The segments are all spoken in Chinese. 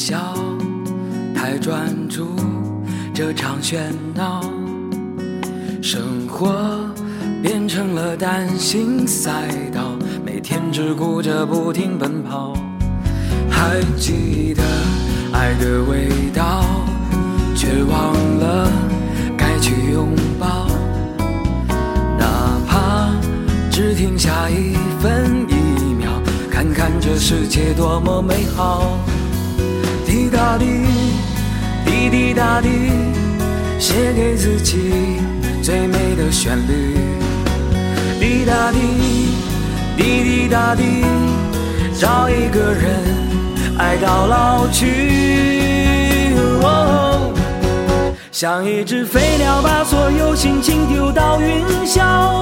笑，太专注这场喧闹，生活变成了单行赛道，每天只顾着不停奔跑。还记得爱的味道，却忘了该去拥抱，哪怕只停下一分一秒，看看这世界多么美好。滴答滴，滴滴答滴，写给自己最美的旋律。滴答滴，滴滴答滴，找一个人爱到老去。哦像一只飞鸟，把所有心情丢到云霄，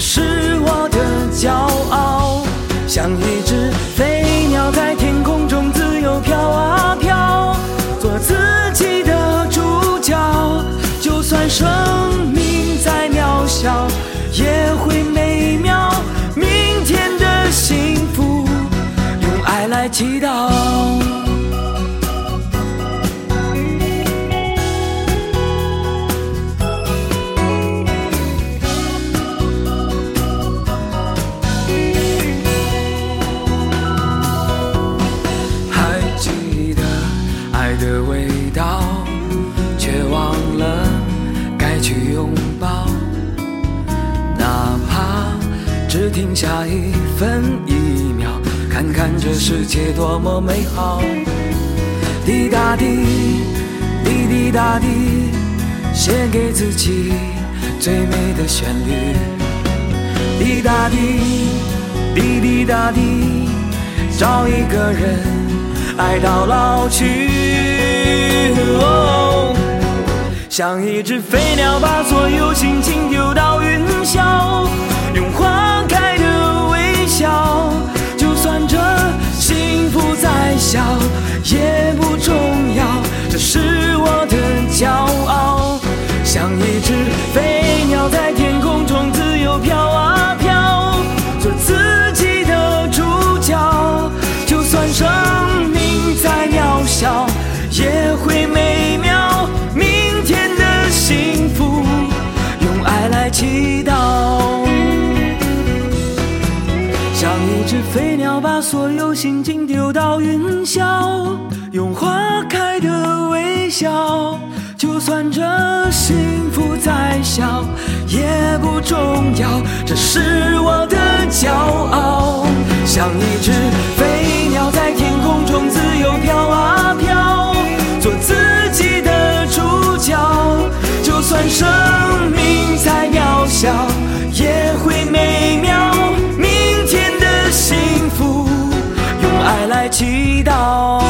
是我的骄傲。像一只飞鸟在天空中自由飘啊飘，做自己的主角，就算生命再渺小，也会美妙。明天的幸福，用爱来祈祷。去拥抱。哪怕只停下一分一秒，看看这世界多么美好。滴答滴，滴滴答滴，写给自己最美的旋律。滴答滴，滴滴答滴，找一个人爱到老去。哦像一只飞鸟，把所有心情丢到云霄，一只飞鸟把所有心情丢到云霄用花开的微笑就算这幸福再小也不重要这是我的骄傲像一只飞鸟在天空中自由飘啊飘。做自己的主角就算生命再渺小也会美妙。祈祷。